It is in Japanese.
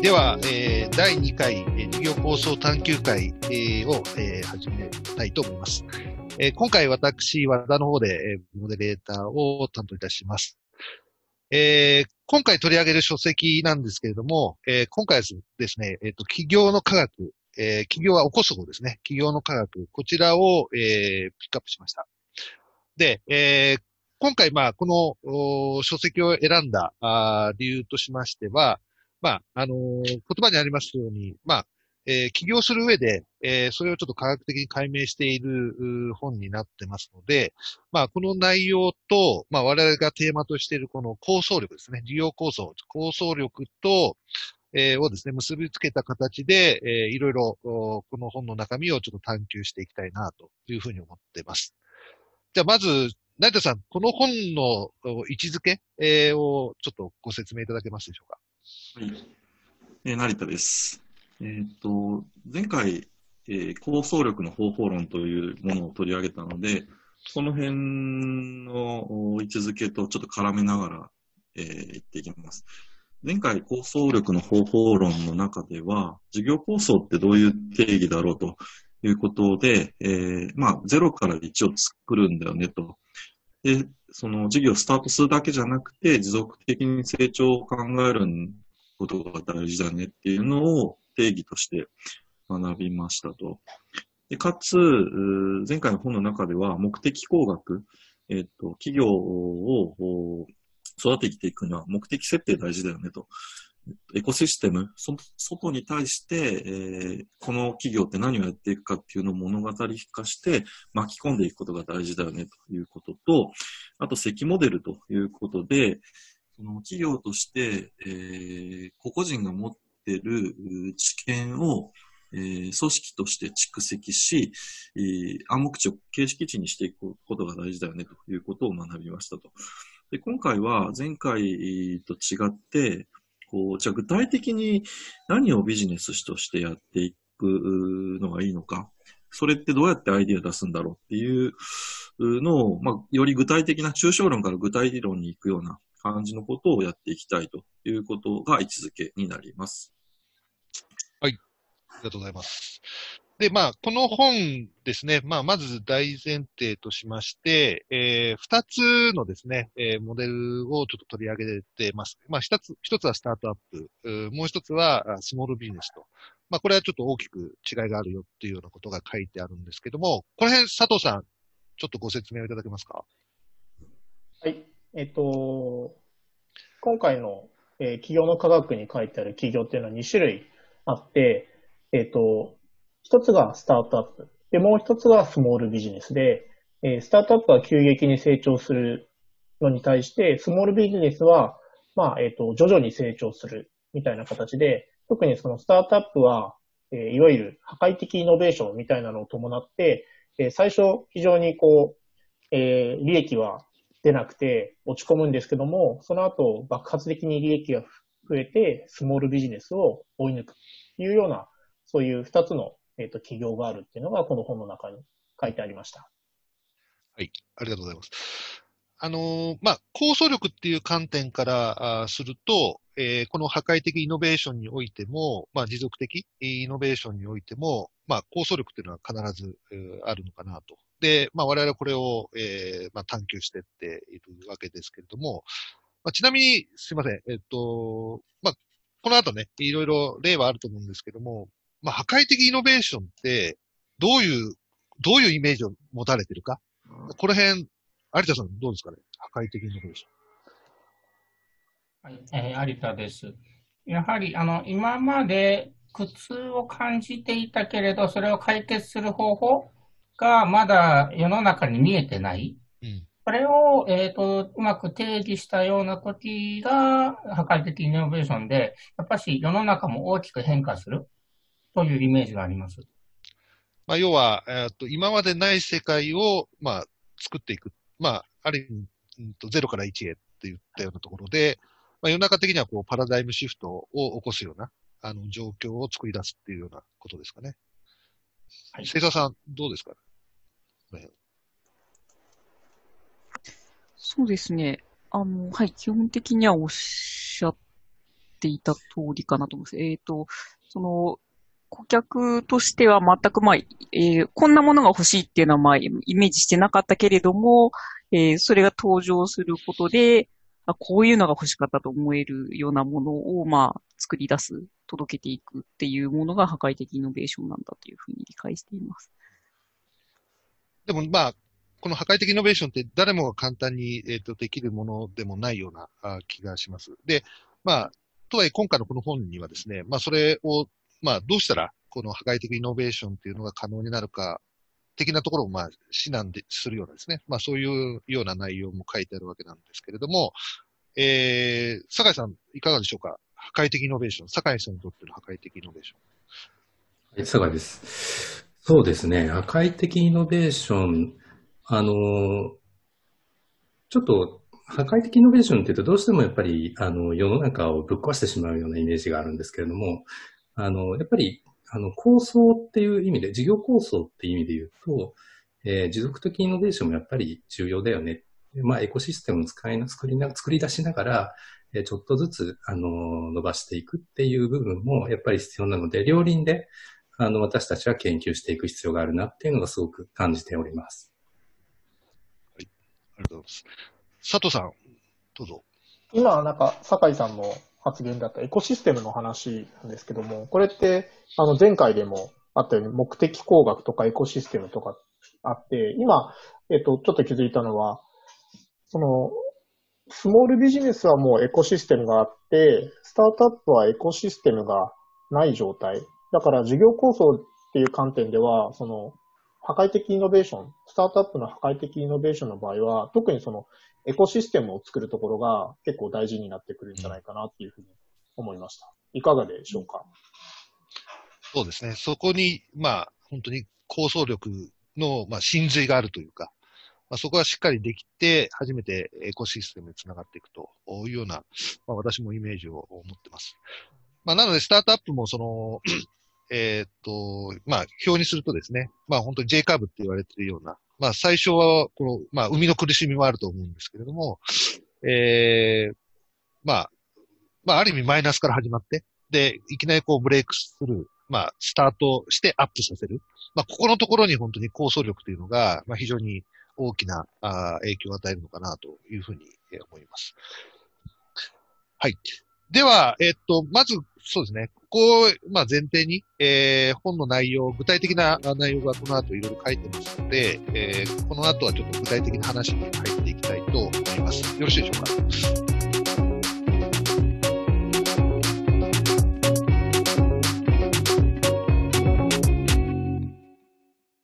では、えー、第2回、えー、事業構想探究会、えー、を、えー、始めたいと思います。えー、今回私、和田の方で、えー、モデレーターを担当いたします。えー、今回取り上げる書籍なんですけれども、えー、今回ですね、えっ、ー、と、企業の科学、えー、企業は起こす方ですね。企業の科学、こちらを、えー、ピックアップしました。で、えー、今回、まあ、この書籍を選んだあ理由としましては、まあ、あのー、言葉にありますように、まあ、えー、起業する上で、えー、それをちょっと科学的に解明している本になってますので、まあ、この内容と、まあ、我々がテーマとしているこの構想力ですね、事業構想、構想力と、えー、をですね、結びつけた形で、えー、いろいろ、この本の中身をちょっと探求していきたいな、というふうに思っています。じゃあ、まず、成田さん、この本の位置づけ、えー、をちょっとご説明いただけますでしょうか？はい。えー、成田です。えー、っと、前回、えー、構想力の方法論というものを取り上げたので、その辺の位置づけとちょっと絡めながら、えー、言っていきます。前回構想力の方法論の中では、事業構想ってどういう定義だろうということで、えー、まあ、0から1を作るんだよねと。で、その事業をスタートするだけじゃなくて、持続的に成長を考えることが大事だねっていうのを定義として学びましたと。でかつ、前回の本の中では目的工学、えっ、と、企業を育てていくには目的設定大事だよねと。エコシステム、そ外に対して、えー、この企業って何をやっていくかっていうのを物語化して巻き込んでいくことが大事だよねということと、あと、積モデルということで、その企業として、えー、個々人が持ってる知見を、えー、組織として蓄積し、えー、暗黙知を形式値にしていくことが大事だよねということを学びましたと。で今回は前回と違って、こう、じゃあ具体的に何をビジネスとしてやっていくのがいいのか、それってどうやってアイディア出すんだろうっていうのを、まあ、より具体的な抽象論から具体理論に行くような感じのことをやっていきたいということが位置づけになります。はい。ありがとうございます。で、まあ、この本ですね、まあ、まず大前提としまして、えー、二つのですね、えー、モデルをちょっと取り上げてます。まあ、一つ、一つはスタートアップ、もう一つはスモールビジネスと。まあ、これはちょっと大きく違いがあるよっていうようなことが書いてあるんですけども、この辺、佐藤さん、ちょっとご説明をいただけますか？はい。えっと、今回の、えー、企業の科学に書いてある企業っていうのは2種類あって、えっと、一つがスタートアップ。で、もう一つがスモールビジネスで、えー、スタートアップは急激に成長するのに対して、スモールビジネスは、まあ、えっ、ー、と、徐々に成長するみたいな形で、特にそのスタートアップは、え、いわゆる破壊的イノベーションみたいなのを伴って、え、最初非常にこう、え、利益は出なくて落ち込むんですけども、その後爆発的に利益が増えて、スモールビジネスを追い抜くというような、そういう二つのえ、ー、と、企業があるっていうのが、この本の中に書いてありました。はい、ありがとうございます。あのー、まあ、構想力っていう観点からあすると、えー、この破壊的イノベーションにおいても、まあ、持続的イノベーションにおいても、まあ、構想力っていうのは必ず、えー、あるのかなと。で、まあ、我々はこれを、えー、まあ、探求していっているわけですけれども、まあ、ちなみに、すいません、えっと、まあ、この後ね、いろいろ例はあると思うんですけども、まあ、破壊的イノベーションって、どういう、どういうイメージを持たれてるか？この辺、有田さんどうですかね？破壊的イノベーション。はい、えー、有田です。やはり、あの、今まで苦痛を感じていたけれど、それを解決する方法がまだ世の中に見えてない。うん、それを、えっ、ー、と、うまく定義したような時が破壊的イノベーションで、やっぱし世の中も大きく変化する。というイメージがあります。まあ、要は、えー、と今までない世界を、まあ、作っていく。まあ、ある意味、うんと、0から1へって言ったようなところで、まあ、世の中的にはこうパラダイムシフトを起こすような、あの、状況を作り出すっていうようなことですかね。はい。生田さん、どうですか、ね、そうですね。あの、はい、基本的にはおっしゃっっていた通りかなと思います。えっ、ー、と、その、顧客としては全くまあ、えー、こんなものが欲しいっていうのはまあ、イメージしてなかったけれども、えー、それが登場することで、あこういうのが欲しかったと思えるようなものを、まあ、作り出す、届けていくっていうものが破壊的イノベーションなんだというふうに理解しています。でも、まあ、この破壊的イノベーションって誰もが簡単に、えーと、できるものでもないようなあ気がします。で、まあ、とはいえ今回のこの本にはですね、まあそれを、まあどうしたらこの破壊的イノベーションっていうのが可能になるか、的なところをまあ指南でするようなですね、まあそういうような内容も書いてあるわけなんですけれども、えー、酒井さんいかがでしょうか？破壊的イノベーション。酒井さんにとっての破壊的イノベーション。はい、酒井です。そうですね。破壊的イノベーション、あの、ちょっと破壊的イノベーションっていうとどうしてもやっぱりあの世の中をぶっ壊してしまうようなイメージがあるんですけれども、あの、やっぱりあの構想っていう意味で、事業構想っていう意味で言うと、えー、持続的イノベーションもやっぱり重要だよね。まあ、エコシステムを使いな、作りな、作り出しながら、えー、ちょっとずつ、あの、伸ばしていくっていう部分もやっぱり必要なので、両輪で、あの、私たちは研究していく必要があるなっていうのがすごく感じております。はい。ありがとうございます。佐藤さん、どうぞ。今、なんか、酒井さんの発言だったエコシステムの話なんですけども、これって、あの、前回でもあったように、目的工学とかエコシステムとかあって、今、えっと、ちょっと気づいたのは、その、スモールビジネスはもうエコシステムがあって、スタートアップはエコシステムがない状態。だから事業構想っていう観点では、その、破壊的イノベーション、スタートアップの破壊的イノベーションの場合は、特にそのエコシステムを作るところが結構大事になってくるんじゃないかなっていうふうに思いました。いかがでしょうか？そうですね。そこに、まあ、本当に構想力の、まあ、真髄があるというか、まあ、そこがしっかりできて、初めてエコシステムにつながっていくというような、まあ、私もイメージを持ってます。まあ、なので、スタートアップも、その、えっと、まあ、表にするとですね、まあ、本当に J カーブって言われてるような、まあ、最初は、この、まあ、海の苦しみもあると思うんですけれども、えー、まあ、まあ、ある意味マイナスから始まって、で、いきなりこうブレイクする、まあ、スタートしてアップさせる。まあ、ここのところに本当に構想力というのが、まあ、非常に大きなあ影響を与えるのかなというふうに思います。はい。では、えっと、まず、そうですね。ここを、まあ、前提に、えー、本の内容、具体的な内容がこの後いろいろ書いてますので、えー、この後はちょっと具体的な話に入っていきたいと思います。よろしいでしょうか？